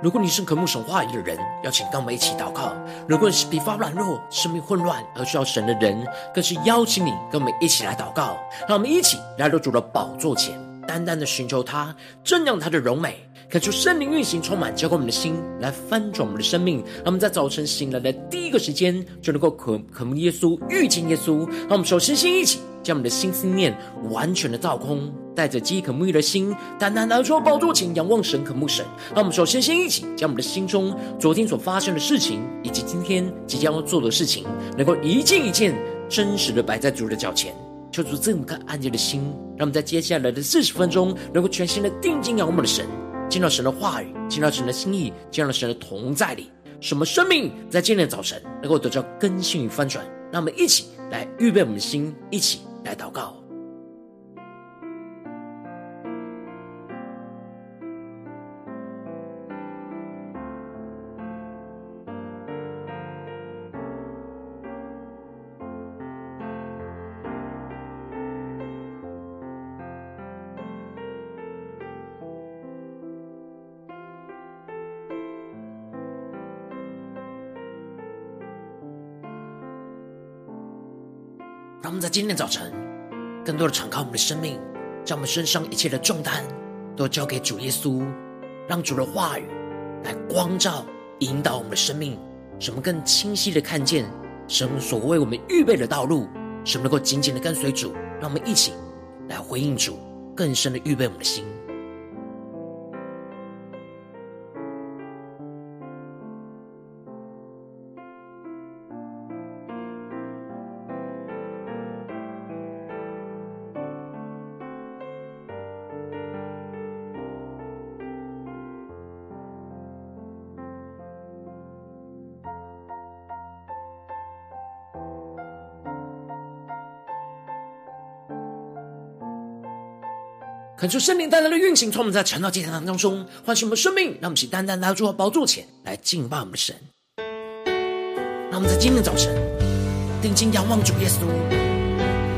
如果你是渴慕神话语的人，邀请跟我们一起祷告；如果你是疲乏软弱、生命混乱而需要神的人，更是邀请你跟我们一起来祷告。让我们一起来到主的宝座前，单单的寻求他，瞻仰他的荣美，恳求圣灵运行充满，浇灌我们的心，来翻转我们的生命。让我们在早晨醒来的第一个时间，就能够渴渴慕耶稣，遇见耶稣。让我们首先先一起。将我们的心思念完全的造空，带着饥渴沐浴的心，单单来到宝座前仰望神、渴慕神。让我们首先先一起将我们的心中昨天所发生的事情，以及今天即将要做的事情，能够一件一件真实的摆在主的脚前，求主赐我们个安静的心，让我们在接下来的四十分钟，能够全心的定睛仰望我们的神，见到神的话语，见到神的心意，见到神的同在里，什么生命在今天的早晨能够得到更新与翻转。让我们一起来预备我们的心，一起。来祷告。让我们在今天早晨，更多的敞开我们的生命，将我们身上一切的重担都交给主耶稣，让主的话语来光照、引导我们的生命，使我们更清晰的看见神所为我们预备的道路，使我们能够紧紧的跟随主。让我们一起来回应主，更深的预备我们的心。恳求圣灵带来的运行，从我们在晨祷祭坛当中唤醒我们的生命，让我们起单单来到主的宝座前来敬拜我们的神。让我们在今天早晨定睛仰望主耶稣，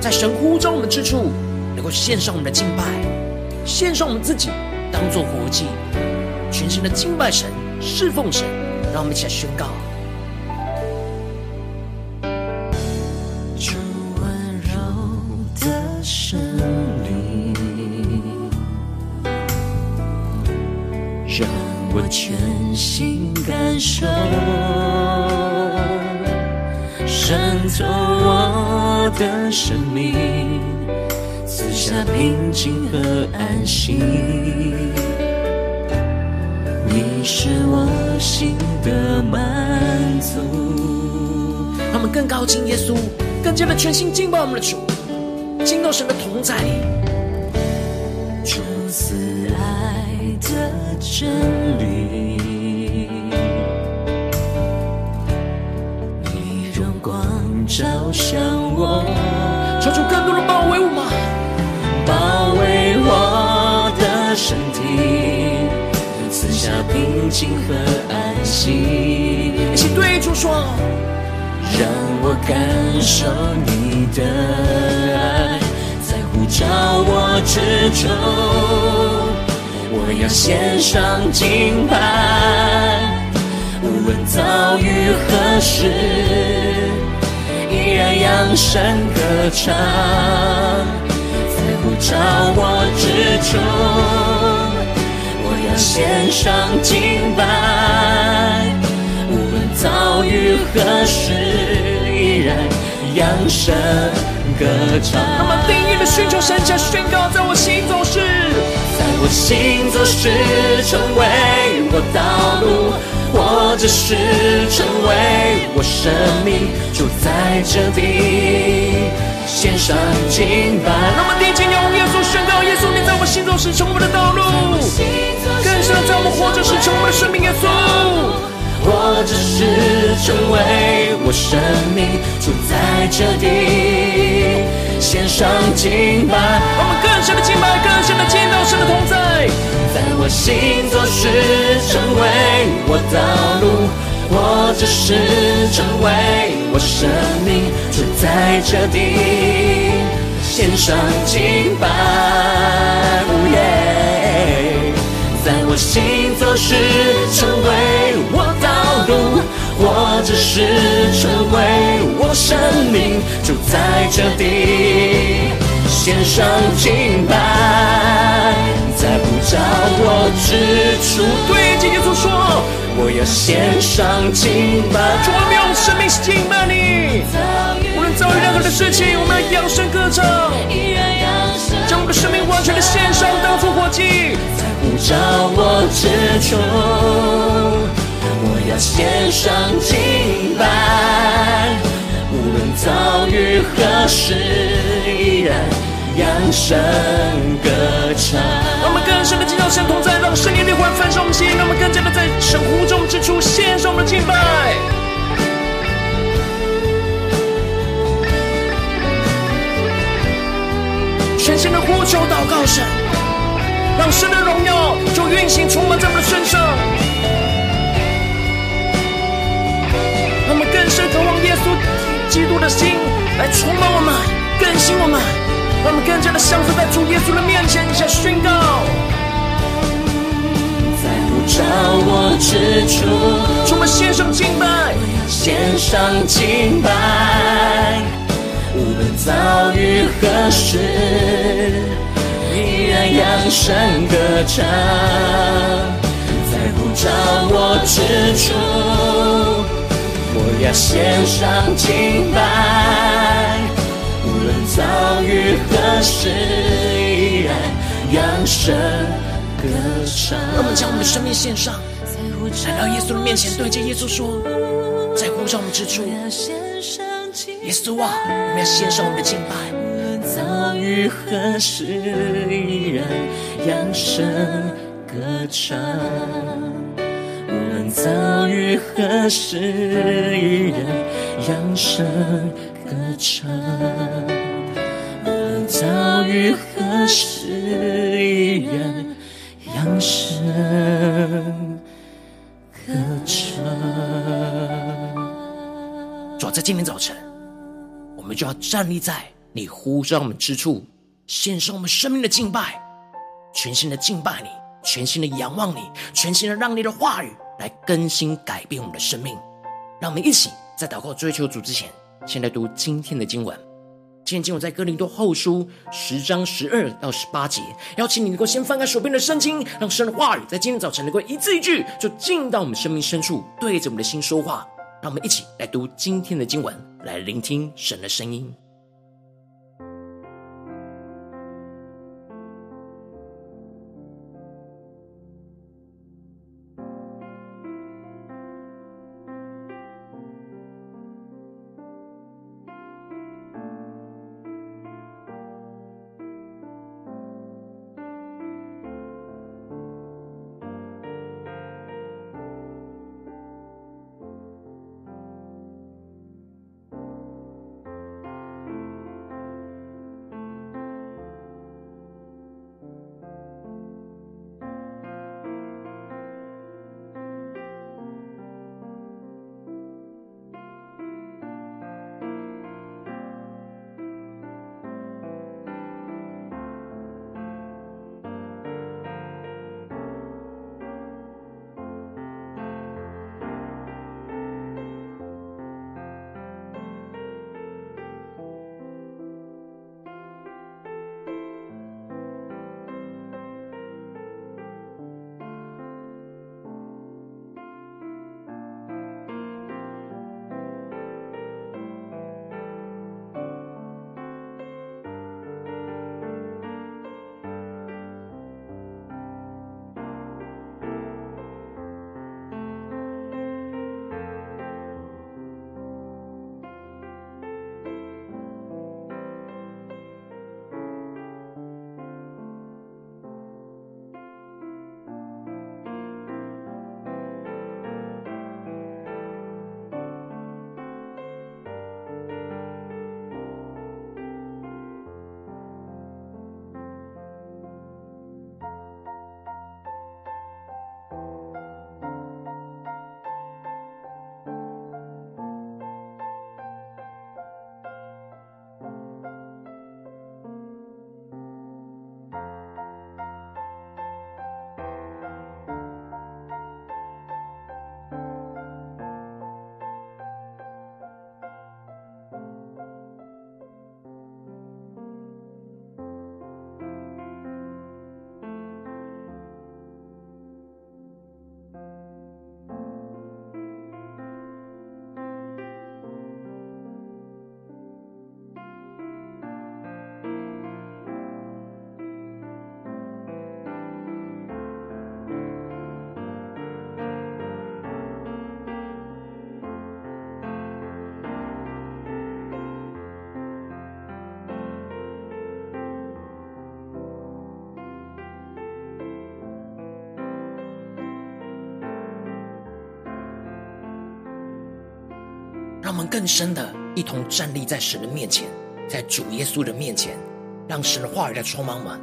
在神呼召我们之处，能够献上我们的敬拜，献上我们自己当作活祭，全心的敬拜神、侍奉神。让我们一起来宣告。的生命，赐下平静和安息。你是我心的满足。他们更靠近耶稣，更加的全心敬拜我们的主，敬到神的同在主慈爱的。真理，照向我，求主更多的包围我吗？包围我的身体，赐下平静和安息。一起对主说，让我感受你的爱，在呼召我之中。我要献上敬拜，无论遭遇何时，声歌唱，在呼召我之中。我要献上敬拜，无论遭遇何时，依然扬声歌唱。那么定义的寻求神家宣告，在我心中是。我行走是成为我道路，或者是成为我生命，就在这地献上敬拜。那么，定睛仰望耶稣，宣告耶稣，你在我心中是成为的道路，更深在我们活着是成为的生命，耶稣。或者是成为我生命，就在这地献上敬拜。我们更深的敬拜，更深的见到神的同在，在我心做事成为我道路，我只是成为我生命，就在这地献上敬拜。在我心做是成为我道路，或者是成为我生命，就在这地献上敬拜，在不着我之处。对，今天主说，我要献上敬拜。主，我们用生命敬拜你。无论遭遇任何的事情，我们要扬声歌唱，将我们的生命完全的献上，当作活祭。在不着我之处，我要献上敬拜。无论遭遇何时，依然扬声歌唱。让我们更深的进到神同在，让圣灵的灵魂焚烧我们心，让我们更加的在神呼召之处献上我们的敬拜。全心的呼求祷告神。让神的荣耀就运行充满在我们的身上，更深渴望耶稣基督的心来充满我们，更新我们，让我们更加的降服在主耶稣的面前，一起宣告。在不着我之处，充满献上敬拜，献上敬拜，无论遭遇何时。依然扬声歌唱，在不着我之处，我要献上敬拜。无论遭遇何时，依然扬声歌唱。让我们将我们的生命献上，来到耶稣的面前，对着耶稣说：在呼召我们之处，耶稣啊，我们要献上我们的敬拜。遭遇何时，依然扬声歌唱。无论遭遇何时，依然扬声歌唱。无论遭遇何时，依然扬声歌唱。主在今天早晨，我们就要站立在。你呼召我们之处，献上我们生命的敬拜，全心的敬拜你，全心的仰望你，全心的让你的话语来更新改变我们的生命。让我们一起在祷告追求主之前，先来读今天的经文。今天经文在哥林多后书十章十二到十八节。邀请你能够先翻开手边的圣经，让神的话语在今天早晨能够一字一句，就进到我们生命深处，对着我们的心说话。让我们一起来读今天的经文，来聆听神的声音。让我们更深的一同站立在神的面前，在主耶稣的面前，让神的话语来充满我们。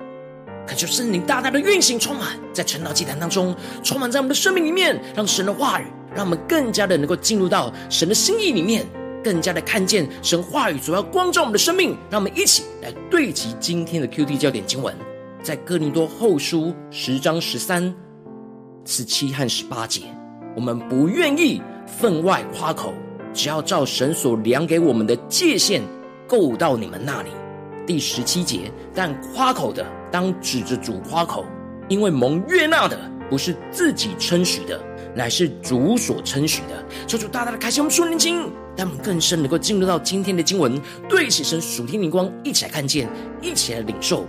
恳求圣灵大大的运行，充满在晨祷祭坛当中，充满在我们的生命里面，让神的话语，让我们更加的能够进入到神的心意里面，更加的看见神话语所要光照我们的生命。让我们一起来对齐今天的 QD 焦点经文，在哥林多后书十章十三、十七和十八节。我们不愿意分外夸口，只要照神所量给我们的界限，够到你们那里。第十七节，但夸口的当指着主夸口，因为蒙悦纳的不是自己称许的，乃是主所称许的。求主大大的开启我们属灵经，让我们更深能够进入到今天的经文，对齐神属天灵光，一起来看见，一起来领受。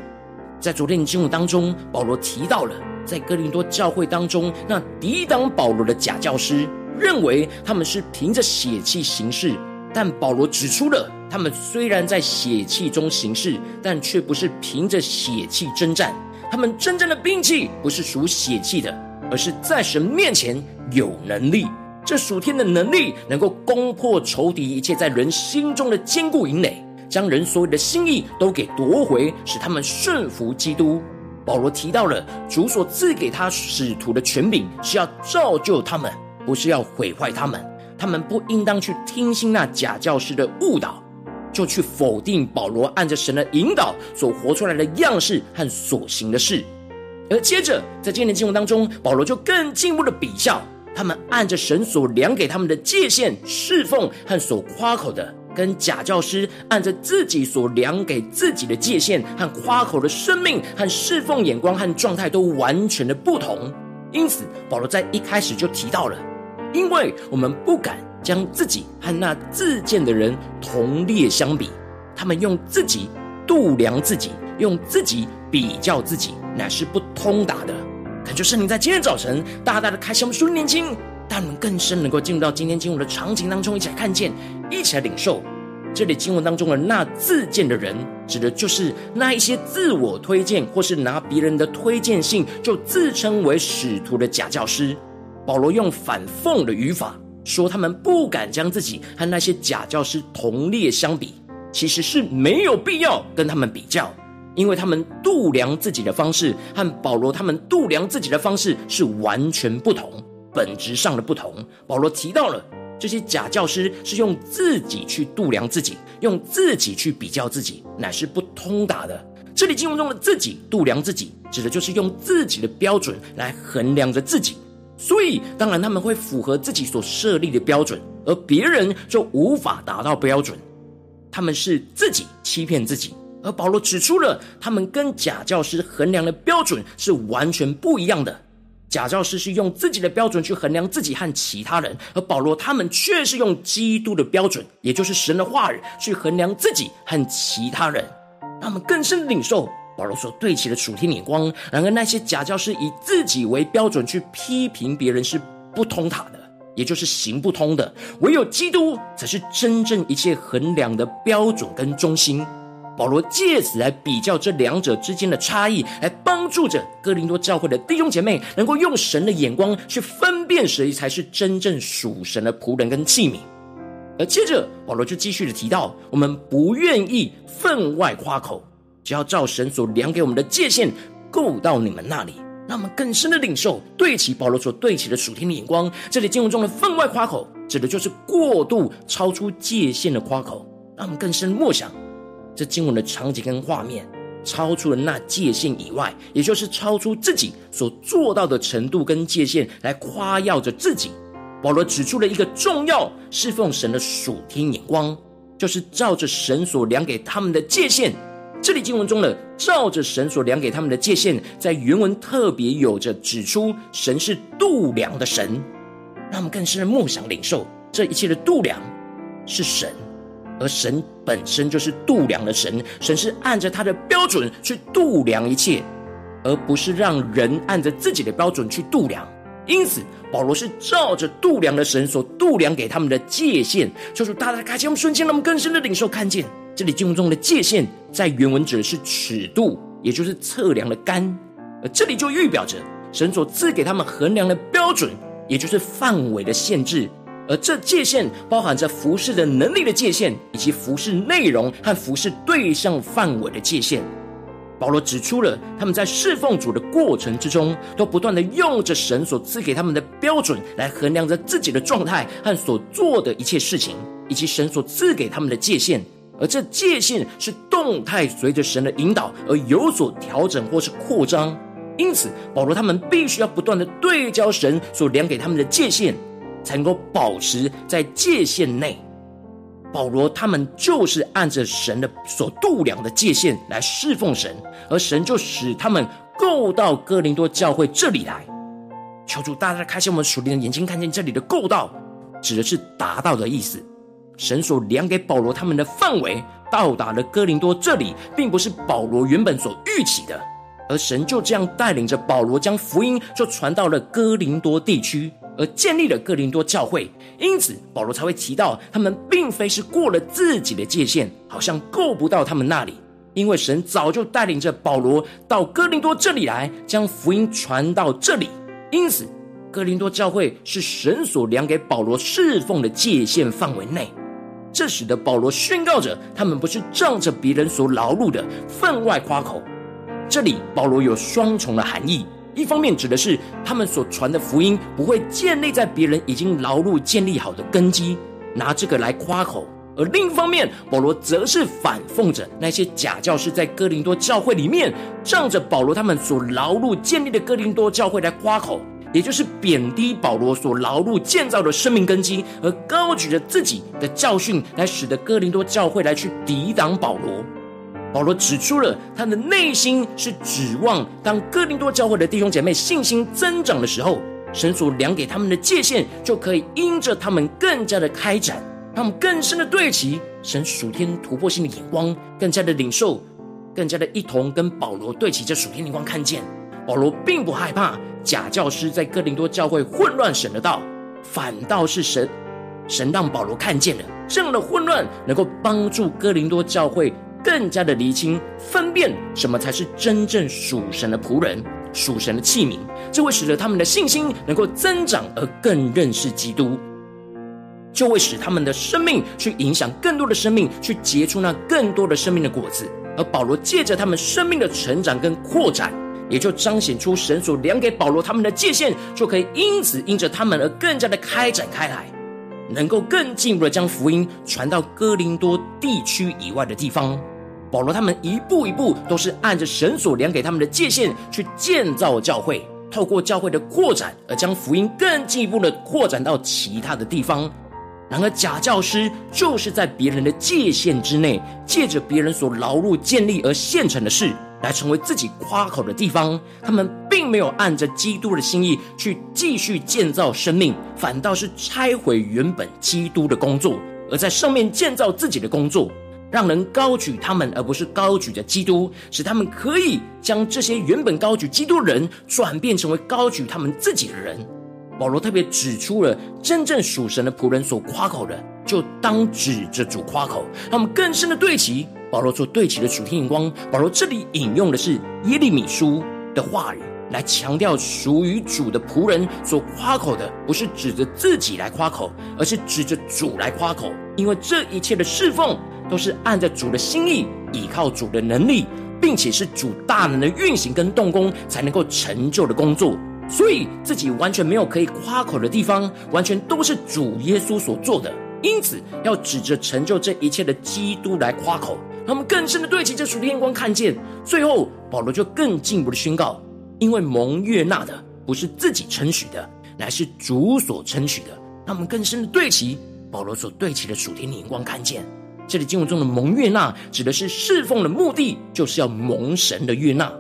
在昨天的经文当中，保罗提到了在哥林多教会当中，那抵挡保罗的假教师，认为他们是凭着血气行事，但保罗指出了。他们虽然在血气中行事，但却不是凭着血气征战。他们真正的兵器不是属血气的，而是在神面前有能力。这属天的能力能够攻破仇敌一切在人心中的坚固营垒，将人所有的心意都给夺回，使他们顺服基督。保罗提到了主所赐给他使徒的权柄，是要造就他们，不是要毁坏他们。他们不应当去听信那假教师的误导。就去否定保罗按着神的引导所活出来的样式和所行的事，而接着在今天的经文当中，保罗就更进一步的比较他们按着神所量给他们的界限侍奉和所夸口的，跟假教师按着自己所量给自己的界限和夸口的生命和侍奉眼光和状态都完全的不同。因此，保罗在一开始就提到了，因为我们不敢。将自己和那自荐的人同列相比，他们用自己度量自己，用自己比较自己，乃是不通达的。恳求圣灵在今天早晨大大的开启我们属灵眼睛，让我们更深能够进入到今天经文的场景当中，一起来看见，一起来领受。这里经文当中的那自荐的人，指的就是那一些自我推荐或是拿别人的推荐信就自称为使徒的假教师。保罗用反讽的语法。说他们不敢将自己和那些假教师同列相比，其实是没有必要跟他们比较，因为他们度量自己的方式和保罗他们度量自己的方式是完全不同，本质上的不同。保罗提到了这些假教师是用自己去度量自己，用自己去比较自己，乃是不通达的。这里经文中的自己度量自己，指的就是用自己的标准来衡量着自己。所以，当然他们会符合自己所设立的标准，而别人就无法达到标准。他们是自己欺骗自己，而保罗指出了他们跟假教师衡量的标准是完全不一样的。假教师是用自己的标准去衡量自己和其他人，而保罗他们却是用基督的标准，也就是神的话语去衡量自己和其他人，让他们更深领受。保罗所对齐的属天眼光，然而那些假教师以自己为标准去批评别人是不通塔的，也就是行不通的。唯有基督才是真正一切衡量的标准跟中心。保罗借此来比较这两者之间的差异，来帮助着哥林多教会的弟兄姐妹，能够用神的眼光去分辨谁才是真正属神的仆人跟器皿。而接着保罗就继续的提到，我们不愿意分外夸口。只要照神所量给我们的界限，够到你们那里，让我们更深的领受，对齐保罗所对齐的属天的眼光。这里经文中的分外夸口，指的就是过度超出界限的夸口。让我们更深默想，这经文的场景跟画面，超出了那界限以外，也就是超出自己所做到的程度跟界限，来夸耀着自己。保罗指出了一个重要侍奉神的属天眼光，就是照着神所量给他们的界限。这里经文中的照着神所量给他们的界限，在原文特别有着指出神是度量的神，让我们更深的默想领受这一切的度量是神，而神本身就是度量的神，神是按着他的标准去度量一切，而不是让人按着自己的标准去度量。因此，保罗是照着度量的神所度量给他们的界限，就是大大开启我们瞬间，让我们更深的领受看见。这里经文中的界限，在原文指的是尺度，也就是测量的杆。而这里就预表着神所赐给他们衡量的标准，也就是范围的限制，而这界限包含着服事的能力的界限，以及服事内容和服事对象范围的界限。保罗指出了他们在侍奉主的过程之中，都不断的用着神所赐给他们的标准来衡量着自己的状态和所做的一切事情，以及神所赐给他们的界限。而这界限是动态，随着神的引导而有所调整或是扩张。因此，保罗他们必须要不断的对焦神所量给他们的界限，才能够保持在界限内。保罗他们就是按着神的所度量的界限来侍奉神，而神就使他们够到哥林多教会这里来。求主大家开启我们属灵的眼睛，看见这里的“够到”指的是达到的意思。神所量给保罗他们的范围到达了哥林多这里，并不是保罗原本所预期的，而神就这样带领着保罗将福音就传到了哥林多地区，而建立了哥林多教会。因此，保罗才会提到他们并非是过了自己的界限，好像够不到他们那里，因为神早就带领着保罗到哥林多这里来，将福音传到这里。因此，哥林多教会是神所量给保罗侍奉的界限范围内。这使得保罗宣告着，他们不是仗着别人所劳碌的分外夸口。这里保罗有双重的含义：一方面指的是他们所传的福音不会建立在别人已经劳碌建立好的根基，拿这个来夸口；而另一方面，保罗则是反讽着那些假教师在哥林多教会里面，仗着保罗他们所劳碌建立的哥林多教会来夸口。也就是贬低保罗所劳碌建造的生命根基，而高举着自己的教训，来使得哥林多教会来去抵挡保罗。保罗指出了他的内心是指望，当哥林多教会的弟兄姐妹信心增长的时候，神所量给他们的界限，就可以因着他们更加的开展，他们更深的对齐神属天突破性的眼光，更加的领受，更加的一同跟保罗对齐这属天灵光，看见保罗并不害怕。假教师在哥林多教会混乱神的道，反倒是神，神让保罗看见了这样的混乱，能够帮助哥林多教会更加的厘清分辨什么才是真正属神的仆人、属神的器皿，这会使得他们的信心能够增长，而更认识基督，就会使他们的生命去影响更多的生命，去结出那更多的生命的果子。而保罗借着他们生命的成长跟扩展。也就彰显出神所量给保罗他们的界限，就可以因此因着他们而更加的开展开来，能够更进一步的将福音传到哥林多地区以外的地方。保罗他们一步一步都是按着神所量给他们的界限去建造教会，透过教会的扩展而将福音更进一步的扩展到其他的地方。然而假教师就是在别人的界限之内，借着别人所劳碌建立而现成的事。来成为自己夸口的地方，他们并没有按着基督的心意去继续建造生命，反倒是拆毁原本基督的工作，而在上面建造自己的工作，让人高举他们，而不是高举着基督，使他们可以将这些原本高举基督的人转变成为高举他们自己的人。保罗特别指出了真正属神的仆人所夸口的，就当指着主夸口，让我们更深的对齐。保罗所对齐的属天眼光，保罗这里引用的是耶利米书的话语，来强调属于主的仆人所夸口的，不是指着自己来夸口，而是指着主来夸口。因为这一切的侍奉，都是按着主的心意，依靠主的能力，并且是主大能的运行跟动工，才能够成就的工作。所以自己完全没有可以夸口的地方，完全都是主耶稣所做的。因此，要指着成就这一切的基督来夸口。他们更深的对齐这属天光，看见最后，保罗就更进一步的宣告：因为蒙悦纳的不是自己称许的，乃是主所称许的。他们更深的对齐保罗所对齐的属天眼光，看见这里经文中的蒙悦纳，指的是侍奉的目的，就是要蒙神的悦纳。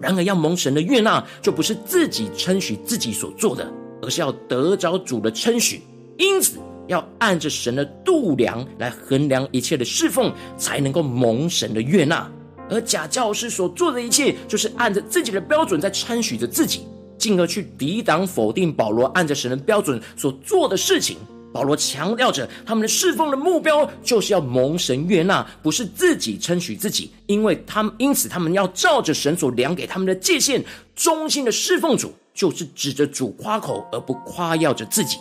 然而，要蒙神的悦纳，就不是自己称许自己所做的，而是要得着主的称许。因此。要按着神的度量来衡量一切的侍奉，才能够蒙神的悦纳。而假教师所做的一切，就是按着自己的标准在参许着自己，进而去抵挡否定保罗按着神的标准所做的事情。保罗强调着他们的侍奉的目标，就是要蒙神悦纳，不是自己称许自己，因为他们因此他们要照着神所量给他们的界限，忠心的侍奉主，就是指着主夸口，而不夸耀着自己。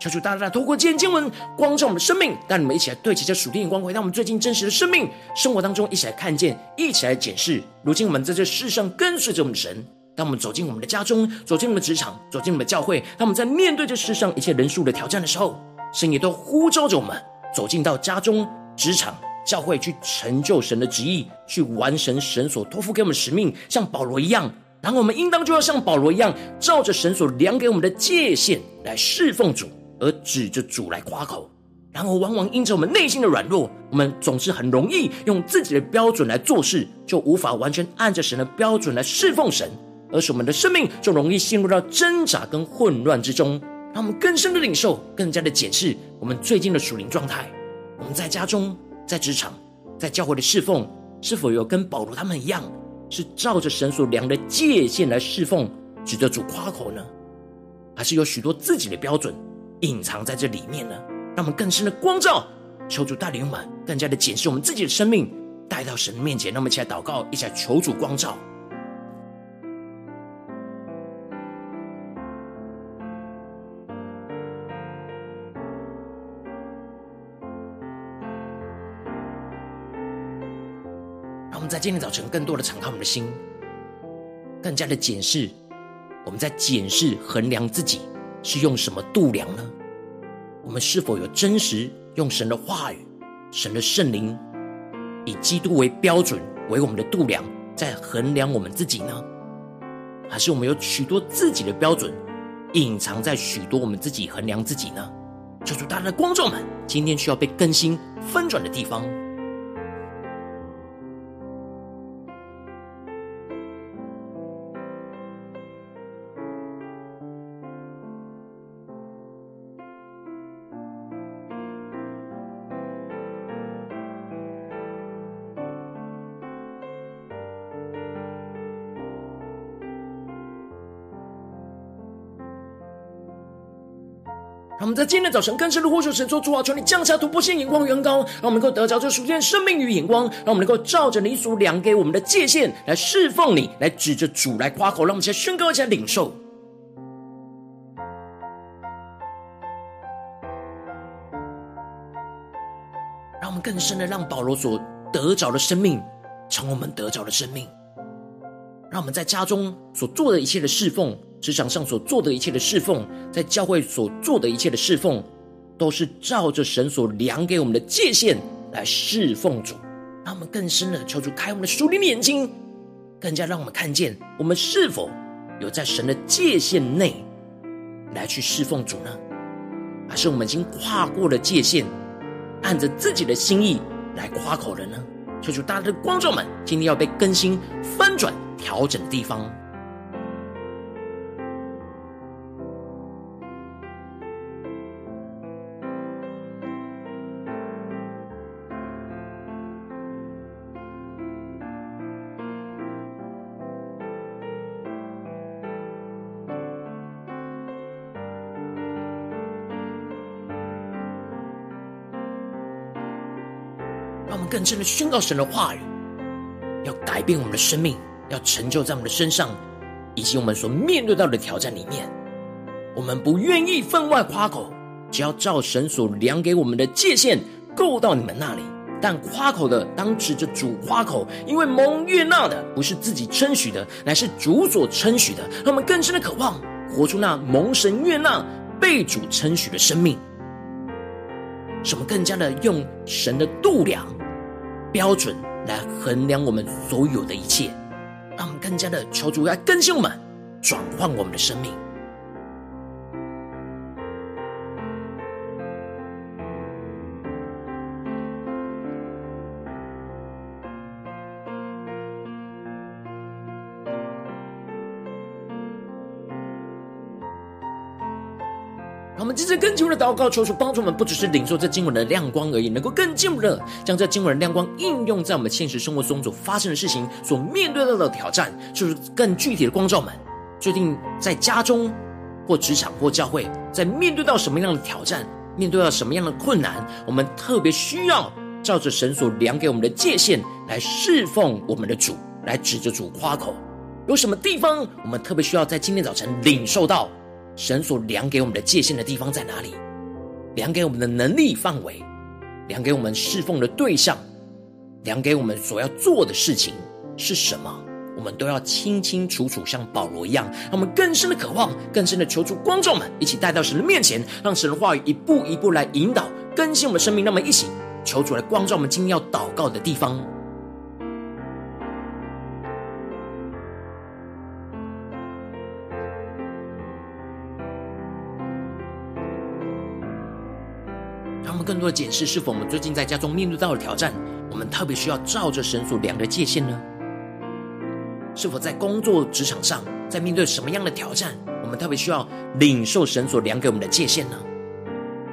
求主大大透过今天经文光照我们的生命，带你们一起来对齐这属天的光，回到我们最近真实的生命生活当中，一起来看见，一起来检视。如今我们在这世上跟随着我们的神，当我们走进我们的家中，走进我们的职场，走进我们的教会，当我们在面对这世上一切人数的挑战的时候，神也都呼召着我们走进到家中、职场、教会，去成就神的旨意，去完成神所托付给我们使命，像保罗一样。然后我们应当就要像保罗一样，照着神所量给我们的界限来侍奉主。而指着主来夸口，然后往往因着我们内心的软弱，我们总是很容易用自己的标准来做事，就无法完全按着神的标准来侍奉神，而使我们的生命就容易陷入到挣扎跟混乱之中。让我们更深的领受，更加的检视我们最近的属灵状态。我们在家中、在职场、在教会的侍奉，是否有跟保罗他们一样，是照着神所量的界限来侍奉，指着主夸口呢？还是有许多自己的标准？隐藏在这里面呢，让我们更深的光照，求主带领我们更加的检视我们自己的生命，带到神面前。让我们一起来祷告，一起来求主光照。在今天早晨更多的敞开我们的心，更加的检视，我们在检视衡量自己。是用什么度量呢？我们是否有真实用神的话语、神的圣灵，以基督为标准为我们的度量，在衡量我们自己呢？还是我们有许多自己的标准，隐藏在许多我们自己衡量自己呢？求主大大的光照们，今天需要被更新翻转的地方。我们在今天的早晨更深的呼求神说：主啊，求你降下突破性眼光与恩膏，让我们能够得着这属天的生命与眼光，让我们能够照着你所量给我们的界限来侍奉你，来指着主来夸口，让我们一起来宣告，一起来领受。让我们更深的让保罗所得着的生命，成我们得着的生命。让我们在家中所做的一切的侍奉，职场上所做的一切的侍奉，在教会所做的一切的侍奉，都是照着神所量给我们的界限来侍奉主。让我们更深的求主开我们的属灵的眼睛，更加让我们看见我们是否有在神的界限内来去侍奉主呢？还是我们已经跨过了界限，按着自己的心意来夸口了呢？求主大家的观众们，今天要被更新翻转。调整的地方。更深的宣告神的话语，要改变我们的生命。要成就在我们的身上，以及我们所面对到的挑战里面，我们不愿意分外夸口，只要照神所量给我们的界限够到你们那里。但夸口的当指着主夸口，因为蒙悦纳的不是自己称许的，乃是主所称许的。让我们更深的渴望活出那蒙神悦纳、被主称许的生命，使我们更加的用神的度量标准来衡量我们所有的一切。让我们更加的求主来更新我们，转换我们的生命。接着更进一步的祷告，求主帮助我们，不只是领受这经文的亮光而已，能够更进一步的将这经文的亮光应用在我们现实生活中所发生的事情、所面对到的挑战，就是更具体的光照们。最近在家中或职场或教会，在面对到什么样的挑战，面对到什么样的困难，我们特别需要照着神所量给我们的界限来侍奉我们的主，来指着主夸口。有什么地方我们特别需要在今天早晨领受到？神所量给我们的界限的地方在哪里？量给我们的能力范围，量给我们侍奉的对象，量给我们所要做的事情是什么，我们都要清清楚楚，像保罗一样，让我们更深的渴望，更深的求助光照们，一起带到神的面前，让神的话语一步一步来引导更新我们的生命。让我们一起求主来光照我们今天要祷告的地方。们更多的检视，是否我们最近在家中面对到的挑战，我们特别需要照着神所量的界限呢？是否在工作职场上，在面对什么样的挑战，我们特别需要领受神所量给我们的界限呢？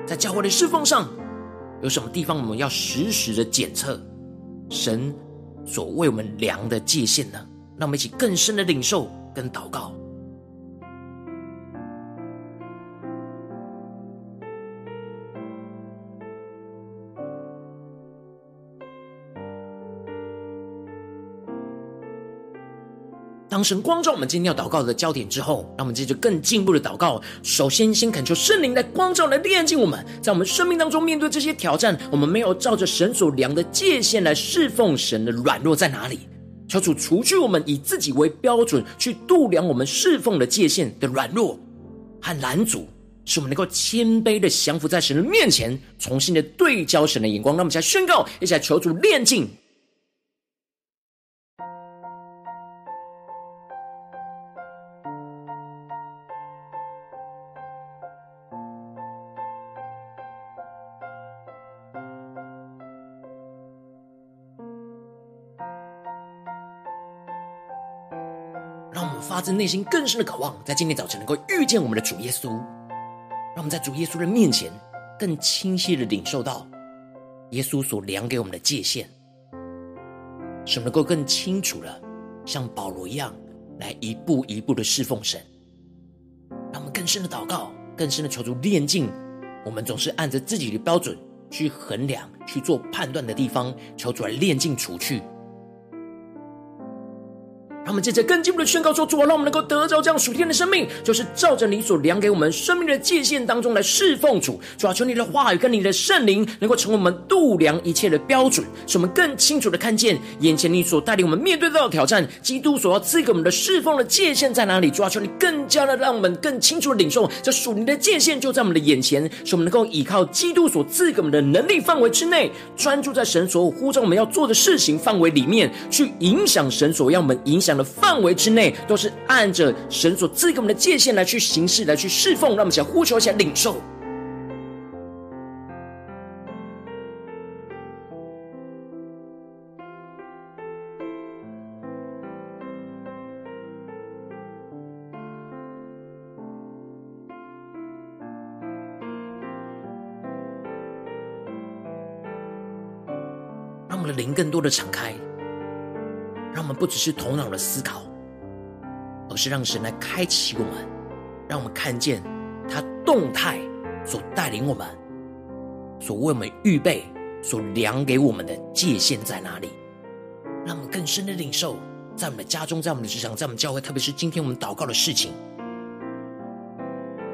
在教会的侍奉上，有什么地方我们要时时的检测神所为我们量的界限呢？让我们一起更深的领受跟祷告。当神光照我们今天要祷告的焦点之后，让我们接着更进一步的祷告。首先，先恳求圣灵来光照、来炼净我们，在我们生命当中面对这些挑战，我们没有照着神所量的界限来侍奉神的软弱在哪里？求主除去我们以自己为标准去度量我们侍奉的界限的软弱和拦阻，使我们能够谦卑的降服在神的面前，重新的对焦神的眼光。让我们来宣告，一起来求主炼净。让我们发自内心更深的渴望，在今天早晨能够遇见我们的主耶稣，让我们在主耶稣的面前更清晰的领受到耶稣所量给我们的界限，使我们能够更清楚的像保罗一样，来一步一步的侍奉神。让我们更深的祷告，更深的求主炼净我们总是按着自己的标准去衡量、去做判断的地方，求主来炼净除去。我们接着更进一步的宣告说：“主啊，让我们能够得着这样属天的生命，就是照着你所量给我们生命的界限当中来侍奉主。主啊，求你的话语跟你的圣灵能够成为我们度量一切的标准，使我们更清楚的看见眼前你所带领我们面对到的挑战。基督所要赐给我们的侍奉的界限在哪里？主啊，求你更加的让我们更清楚的领受这属灵的界限就在我们的眼前，使我们能够依靠基督所赐给我们的能力范围之内，专注在神所呼召我们要做的事情范围里面，去影响神所要我们影响的范围之内，都是按着神所赐给我们的界限来去行事，来去侍奉。让我们想呼求，想领受。让我们的灵更多的敞开。让我们不只是头脑的思考，而是让神来开启我们，让我们看见他动态所带领我们，所为我们预备、所量给我们的界限在哪里？让我们更深的领受，在我们的家中，在我们的职场，在我们教会，特别是今天我们祷告的事情，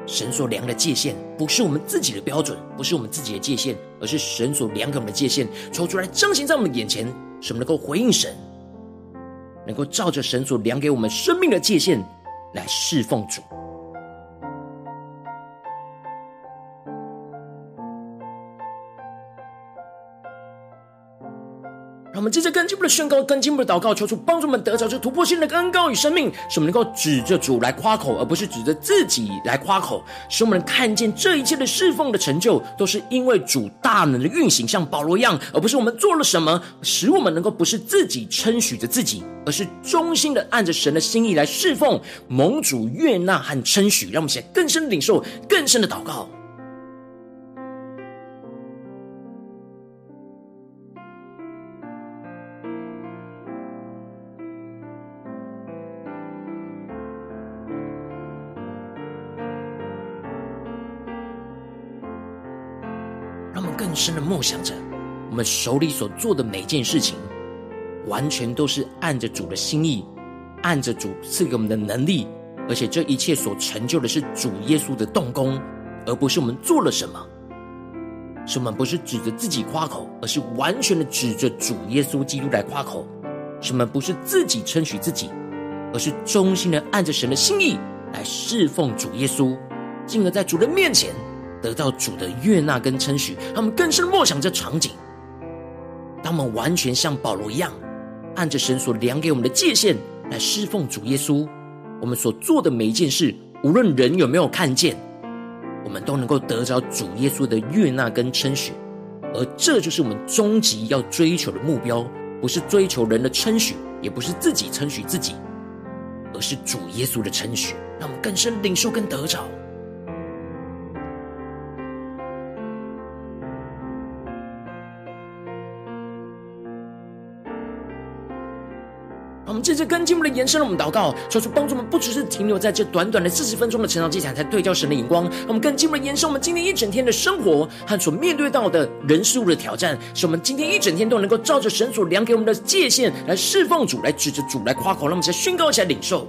神所量的界限不是我们自己的标准，不是我们自己的界限，而是神所量给我们的界限，抽出来彰显在我们眼前，使我们能够回应神。能够照着神所量给我们生命的界限来侍奉主。我们接着更进一步的宣告，更进一步的祷告，求主帮助我们得着这突破性的恩膏与生命，使我们能够指着主来夸口，而不是指着自己来夸口。使我们看见这一切的侍奉的成就，都是因为主大能的运行，像保罗一样，而不是我们做了什么，使我们能够不是自己称许着自己，而是忠心的按着神的心意来侍奉，蒙主悦纳和称许。让我们现在更深的领受，更深的祷告。深的默想着，我们手里所做的每件事情，完全都是按着主的心意，按着主赐给我们的能力，而且这一切所成就的是主耶稣的动工，而不是我们做了什么。使我们不是指着自己夸口，而是完全的指着主耶稣基督来夸口；使我们不是自己称许自己，而是衷心的按着神的心意来侍奉主耶稣，进而在主的面前得到主的悦纳跟称许。他们更深默想这场景，当我们完全像保罗一样，按着神所量给我们的界限来侍奉主耶稣，我们所做的每一件事，无论人有没有看见。我们都能够得着主耶稣的悦纳跟称许，而这就是我们终极要追求的目标，不是追求人的称许，也不是自己称许自己，而是主耶稣的称许，让我们更深领受跟得着。这次更进一步的延伸了，我们祷告，求主帮助我们，不只是停留在这短短的四十分钟的成长技巧，才对焦神的眼光。我们更进一步的延伸，我们今天一整天的生活和所面对到的人事物的挑战，使我们今天一整天都能够照着神所量给我们的界限来侍奉主，来指着主来夸口。让我们先宣告一下领受。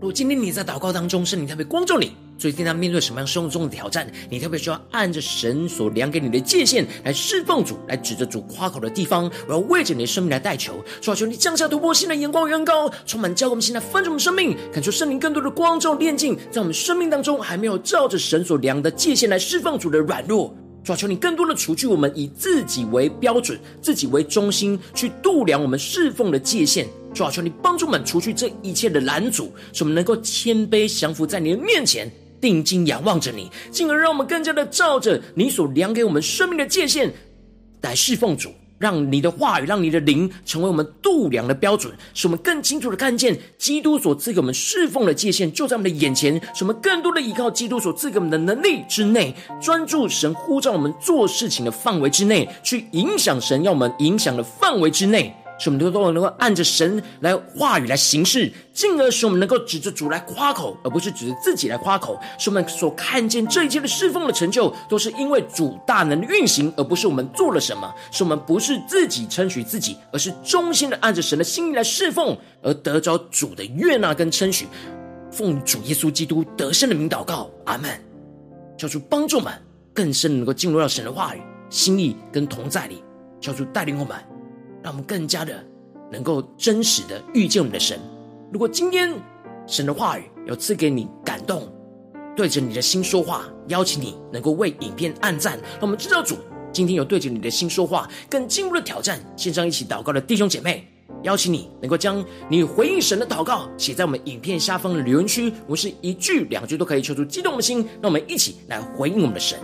如果今天你在祷告当中，圣灵特别光照你，最近在面对什么样生活中的挑战？你特别需要按着神所量给你的界限来侍奉主，来指着主夸口的地方，我要为着你的生命来代求，求求你降下突破性的眼光，远高，充满教我们现在分盛我们生命，感受圣灵更多的光照炼净，在我们生命当中还没有照着神所量的界限来侍奉主的软弱。主啊，求你更多的除去我们以自己为标准、自己为中心去度量我们侍奉的界限。主啊，求你帮助我们除去这一切的拦阻，使我们能够谦卑降服在你的面前，定睛仰望着你，进而让我们更加的照着你所量给我们生命的界限来侍奉主。让你的话语，让你的灵成为我们度量的标准，使我们更清楚的看见基督所赐给我们侍奉的界限就在我们的眼前，使我们更多的依靠基督所赐给我们的能力之内，专注神呼召我们做事情的范围之内，去影响神要我们影响的范围之内。使我们都都能够按着神来话语来行事，进而使我们能够指着主来夸口，而不是指着自己来夸口。使我们所看见这一切的侍奉的成就，都是因为主大能的运行，而不是我们做了什么。使我们不是自己称许自己，而是忠心的按着神的心意来侍奉，而得着主的悦纳跟称许。奉主耶稣基督得胜的名祷告，阿门。求主帮助我们更深能够进入到神的话语、心意跟同在里，求主带领我们。让我们更加的能够真实的遇见我们的神。如果今天神的话语有赐给你感动，对着你的心说话，邀请你能够为影片按赞。让我们知道主今天有对着你的心说话，更进一步的挑战。线上一起祷告的弟兄姐妹，邀请你能够将你回应神的祷告写在我们影片下方的留言区。我是一句两句都可以求出激动的心，让我们一起来回应我们的神。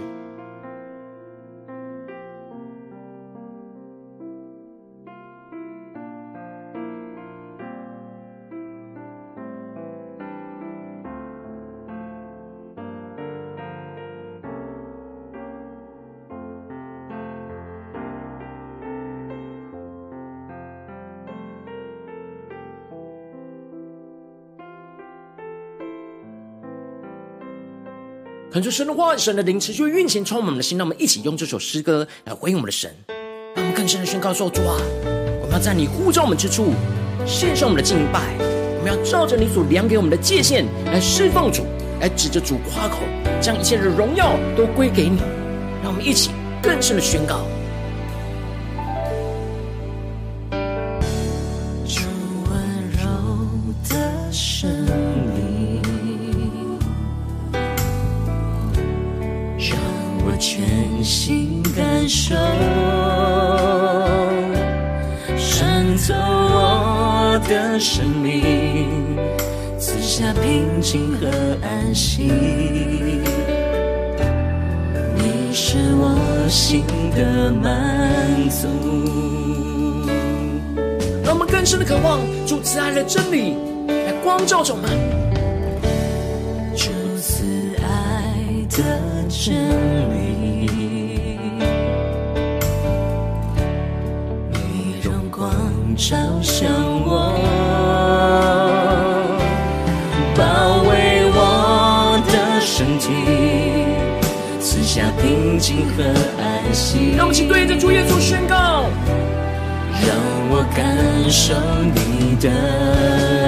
恳求神的话，神的灵持续运行，充满我们的心。让我们一起用这首诗歌来回应我们的神，让我们更深的宣告说：主啊，我们要在你呼召我们之处献上我们的敬拜，我们们要照着你所量给我们的界限来侍奉主，来指着主夸口，将一切的荣耀都归给你。让我们一起更深的宣告。心和安息，你是我心的满足。让我们更深的渴望主慈爱的真理来光照着我们。主慈爱的真理，你用光照耀。平静和安息。让我们一起对着主耶稣宣告。让我感受你的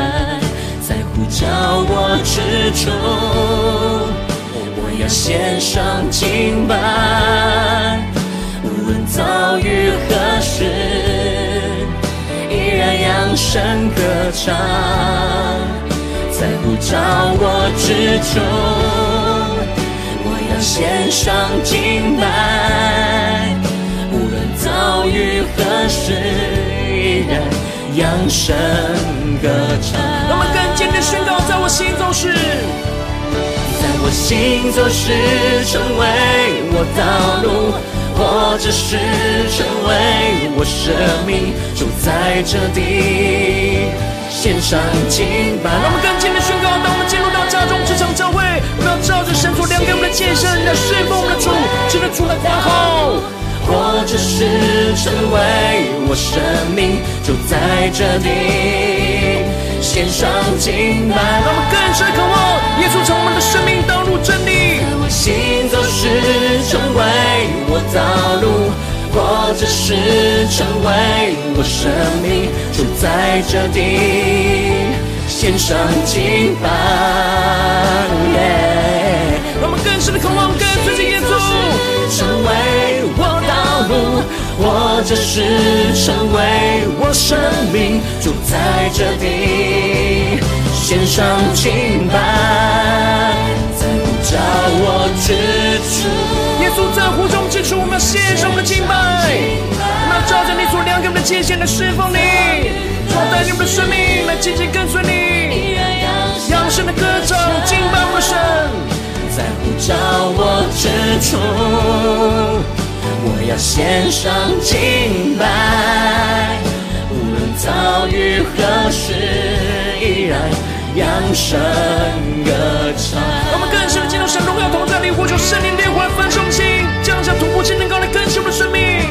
爱，在呼召我之中，我要献上敬拜，无论遭遇何时，依然扬声歌唱，在呼召我之中，我要献上敬拜。声歌唱。让我们更坚定的宣告，在我心中是，在我心中是成为我道路，或者是成为我生命，就在这地献上敬拜。让我们更坚定的宣告，当我们进入到家中职场教会，我们要照着神所亮给我们的界限来侍奉我们的主，真的主的光后。或者是成为我生命，就在这里献上敬拜。让我们更深渴望耶稣从我们的生命道路真理。我行走时成为我道路，或者是成为我生命，就在这里献上敬拜。Yeah、让我们更深的渴望跟随着或者是成为我生命，主在这地献上敬拜，在呼召我之处。耶稣在呼召之处，我们要献上我们的敬拜，我们要照着你所量给我们的界限来侍奉你，我带领我们的生命来紧紧跟随你，扬声的歌唱敬拜我们的神，在呼召我之处。要献上敬拜，无论遭遇何时，依然扬声歌唱。让我们更深的进入神荣耀同在里，呼求圣灵烈火来焚烧心，降下突破性能高来更新我们的生命。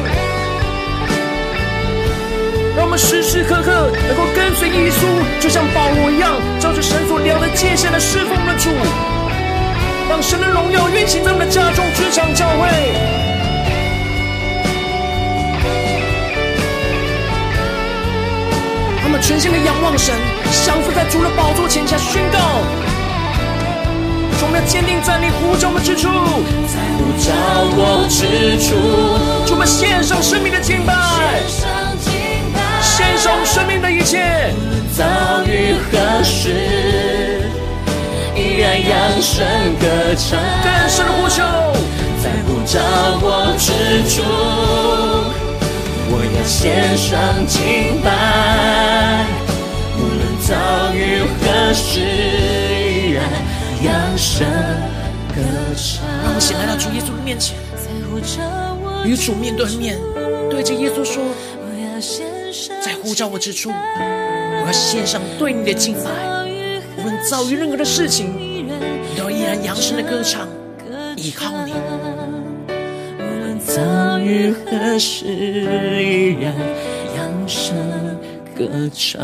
让我们时时刻刻能够跟随耶稣，就像保罗一样，照着神所量的界限来侍奉我们的主，让神的荣耀运行在我们的家中、职场、教会。们全心的仰望神，降伏在主的宝座前下宣告，我们要坚定站立呼召我们之处，在呼召我之处，我们献上生命的敬拜，献上生命的一切，遭遇何时，依然扬声歌唱，更深的呼求，在呼召我之处。我要献上敬拜，无论遭遇何时，依然扬声歌唱。让我们先来到主耶稣的面前，与主面对面，对着耶稣说：在呼召我之处，我要献上对你的敬拜。无论遭遇任何的事情，你都依然扬声的歌唱，依靠你。遭遇何时，依然扬声歌唱。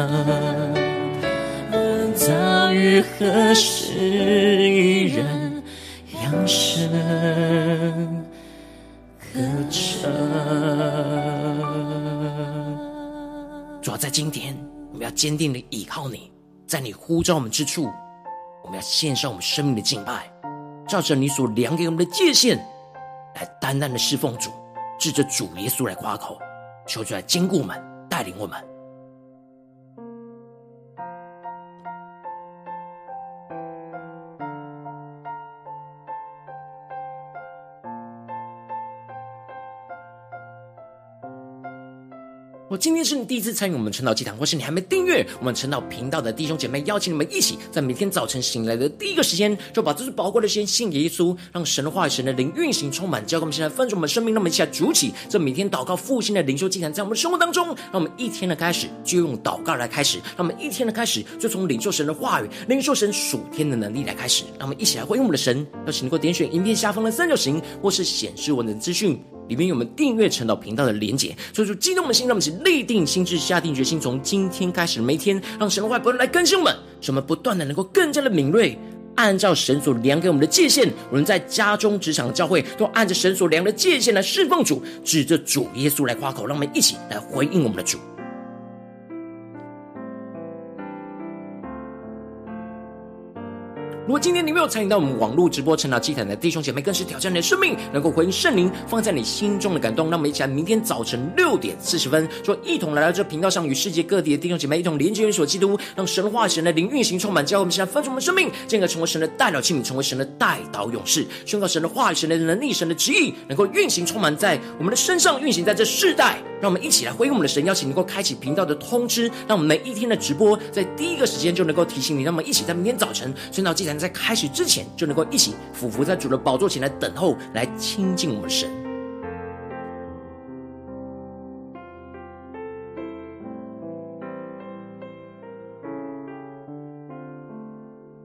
遭遇何时，依然扬声歌唱。主要在今天，我们要坚定的依靠你，在你呼召我们之处，我们要献上我们生命的敬拜，照着你所量给我们的界限，来单单的侍奉主，指着主耶稣来夸口，求主来坚固我们，带领我们。今天是你第一次参与我们晨祷祭坛，或是你还没订阅我们晨祷频道的弟兄姐妹，邀请你们一起在每天早晨醒来的第一个时间，就把这最宝贵的时间献给耶稣，让神的话语、神的灵运行充满，教给我们现在分盛我们生命。让我们一起来筑起这每天祷告复兴的灵修祭坛，在我们生活当中，让我们一天的开始就用祷告来开始，让我们一天的开始就从领受神的话语、领受神属天的能力来开始。让我们一起来回应我们的神，邀请你给我点选影片下方的三角形，或是显示文字资讯。里面有我们订阅陈祷频道的连结，所以说激动的心，让我们一起立定心志，下定决心，从今天开始每天，让神的话不断来更新我们，使我们不断的能够更加的敏锐，按照神所量给我们的界限，我们在家中、职场、教会，都按着神所量的界限来侍奉主，指着主耶稣来夸口，让我们一起来回应我们的主。如果今天你没有参与到我们网络直播晨祷祭坛的弟兄姐妹，更是挑战你的生命，能够回应圣灵放在你心中的感动。让我们一起来，明天早晨六点四十分，说一同来到这频道上，与世界各地的弟兄姐妹一同连接、元所基督，让神的话、神的灵运行充满，教会我们现在分出我们生命，进而成为神的代祷器皿，成为神的代祷勇士，宣告神的话、神的能力、神的旨意，能够运行充满在我们的身上，运行在这世代。让我们一起来回应我们的神，邀请能够开启频道的通知，让我们每一天的直播在第一个时间就能够提醒你。让我们一起在明天早晨晨祷祭坛在开始之前，就能够一起俯伏在主的宝座前来等候，来亲近我们神。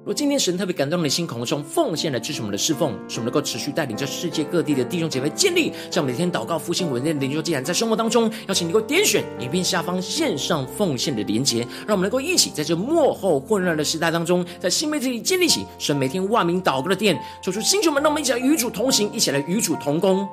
若今天神特别感动你的心，口中奉献来支持我们的侍奉，使我们能够持续带领着世界各地的弟兄姐妹建立，像每天祷告复兴稳定的灵修祭坛，在生活当中，邀请你能够点选影片下方线上奉献的连结，让我们能够一起在这幕后混乱的时代当中，在新媒体里建立起神每天万名祷告的殿，求出星球们，让我们一起来与主同行，一起来与主同工。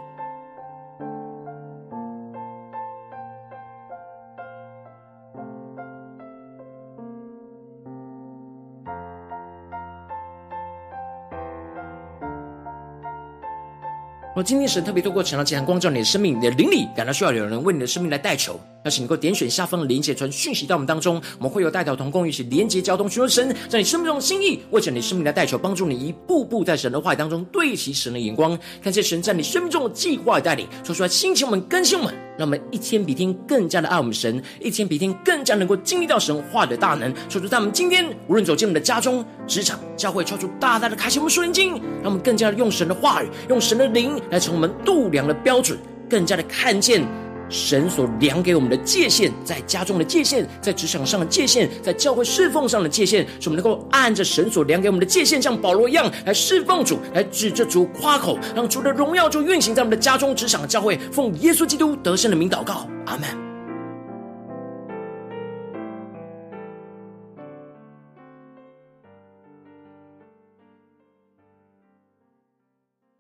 我今天神特别透过晨祷祭坛光照你的生命，你的灵里感到需要有人为你的生命来代求，邀请能够点选下方的连结传讯息到我们当中，我们会有代表同工一起连结交通，寻求神在你生命中的心意，为着你生命来代求，帮助你一步步在神的话语当中对齐神的眼光，看见神在你生命中的计划与带领，说出来心情我们更新我们，让我们一天比一天更加的爱我们神，一天比一天更加能够经历到神话的大能，说出在我们今天无论走进我们的家中、职场、教会，超出大大的开启我们属灵经，让我们更加的用神的话语，用神的灵。来成我们度量的标准，更加的看见神所量给我们的界限，在家中的界限，在职场上的界限，在教会侍奉上的界限，使我们能够按着神所量给我们的界限，像保罗一样来侍奉主，来指着主夸口，让主的荣耀就运行在我们的家中、职场、教会，奉耶稣基督得胜的名祷告，阿门。